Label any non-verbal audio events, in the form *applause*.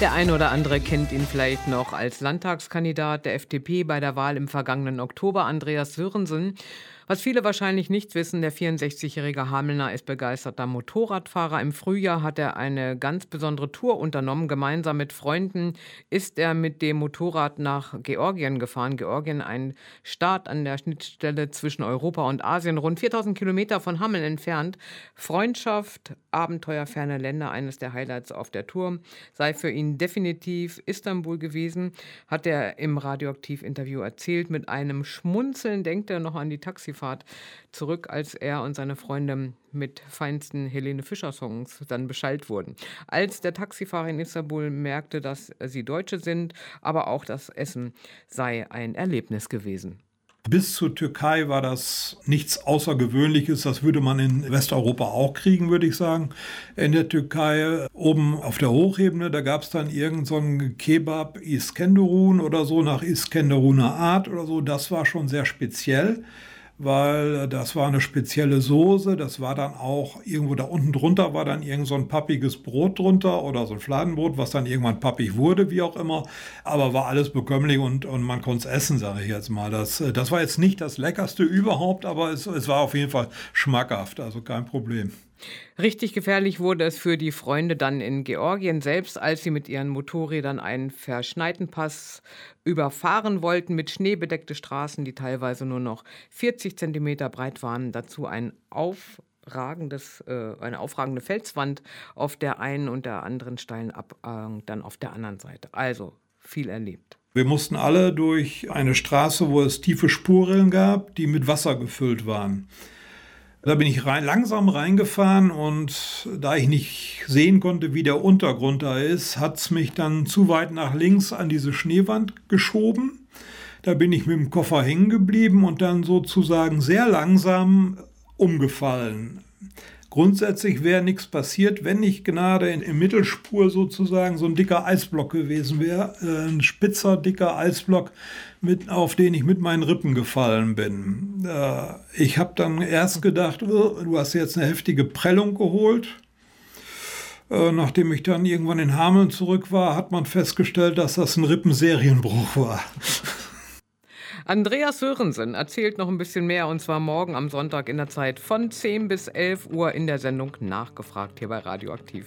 Der ein oder andere kennt ihn vielleicht noch als Landtagskandidat der FDP bei der Wahl im vergangenen Oktober, Andreas Sörensen. Was viele wahrscheinlich nicht wissen, der 64-jährige Hamelner ist begeisterter Motorradfahrer. Im Frühjahr hat er eine ganz besondere Tour unternommen. Gemeinsam mit Freunden ist er mit dem Motorrad nach Georgien gefahren. Georgien, ein Staat an der Schnittstelle zwischen Europa und Asien, rund 4000 Kilometer von Hameln entfernt. Freundschaft, Abenteuer, ferne Länder, eines der Highlights auf der Tour. Sei für ihn definitiv Istanbul gewesen, hat er im Radioaktiv-Interview erzählt. Mit einem Schmunzeln denkt er noch an die Taxifahrer. Taxifahrt zurück, als er und seine Freunde mit feinsten Helene Fischer-Songs dann beschallt wurden. Als der Taxifahrer in Istanbul merkte, dass sie Deutsche sind, aber auch das Essen sei ein Erlebnis gewesen. Bis zur Türkei war das nichts Außergewöhnliches. Das würde man in Westeuropa auch kriegen, würde ich sagen. In der Türkei oben auf der Hochebene, da gab es dann irgendeinen so Kebab Iskenderun oder so nach Iskenderuner Art oder so. Das war schon sehr speziell weil das war eine spezielle Soße. Das war dann auch irgendwo da unten drunter war dann irgend so ein pappiges Brot drunter oder so ein Fladenbrot, was dann irgendwann pappig wurde, wie auch immer. Aber war alles bekömmlich und, und man konnte es essen, sage ich jetzt mal. Das, das war jetzt nicht das leckerste überhaupt, aber es, es war auf jeden Fall schmackhaft, also kein Problem. Richtig gefährlich wurde es für die Freunde dann in Georgien selbst, als sie mit ihren Motorrädern einen verschneiten Pass überfahren wollten mit schneebedeckte Straßen, die teilweise nur noch 40 Zentimeter breit waren. Dazu ein aufragendes, äh, eine aufragende Felswand auf der einen und der anderen steilen Abhang dann auf der anderen Seite. Also viel erlebt. Wir mussten alle durch eine Straße, wo es tiefe Spurrillen gab, die mit Wasser gefüllt waren. Da bin ich rein, langsam reingefahren und da ich nicht sehen konnte, wie der Untergrund da ist, hat es mich dann zu weit nach links an diese Schneewand geschoben. Da bin ich mit dem Koffer hängen geblieben und dann sozusagen sehr langsam umgefallen. Grundsätzlich wäre nichts passiert, wenn nicht Gnade in, in Mittelspur sozusagen so ein dicker Eisblock gewesen wäre. Äh, ein spitzer, dicker Eisblock, mit, auf den ich mit meinen Rippen gefallen bin. Äh, ich habe dann erst gedacht, oh, du hast jetzt eine heftige Prellung geholt. Äh, nachdem ich dann irgendwann in Hameln zurück war, hat man festgestellt, dass das ein Rippenserienbruch war. *laughs* Andreas Sörensen erzählt noch ein bisschen mehr und zwar morgen am Sonntag in der Zeit von 10 bis 11 Uhr in der Sendung Nachgefragt hier bei Radioaktiv.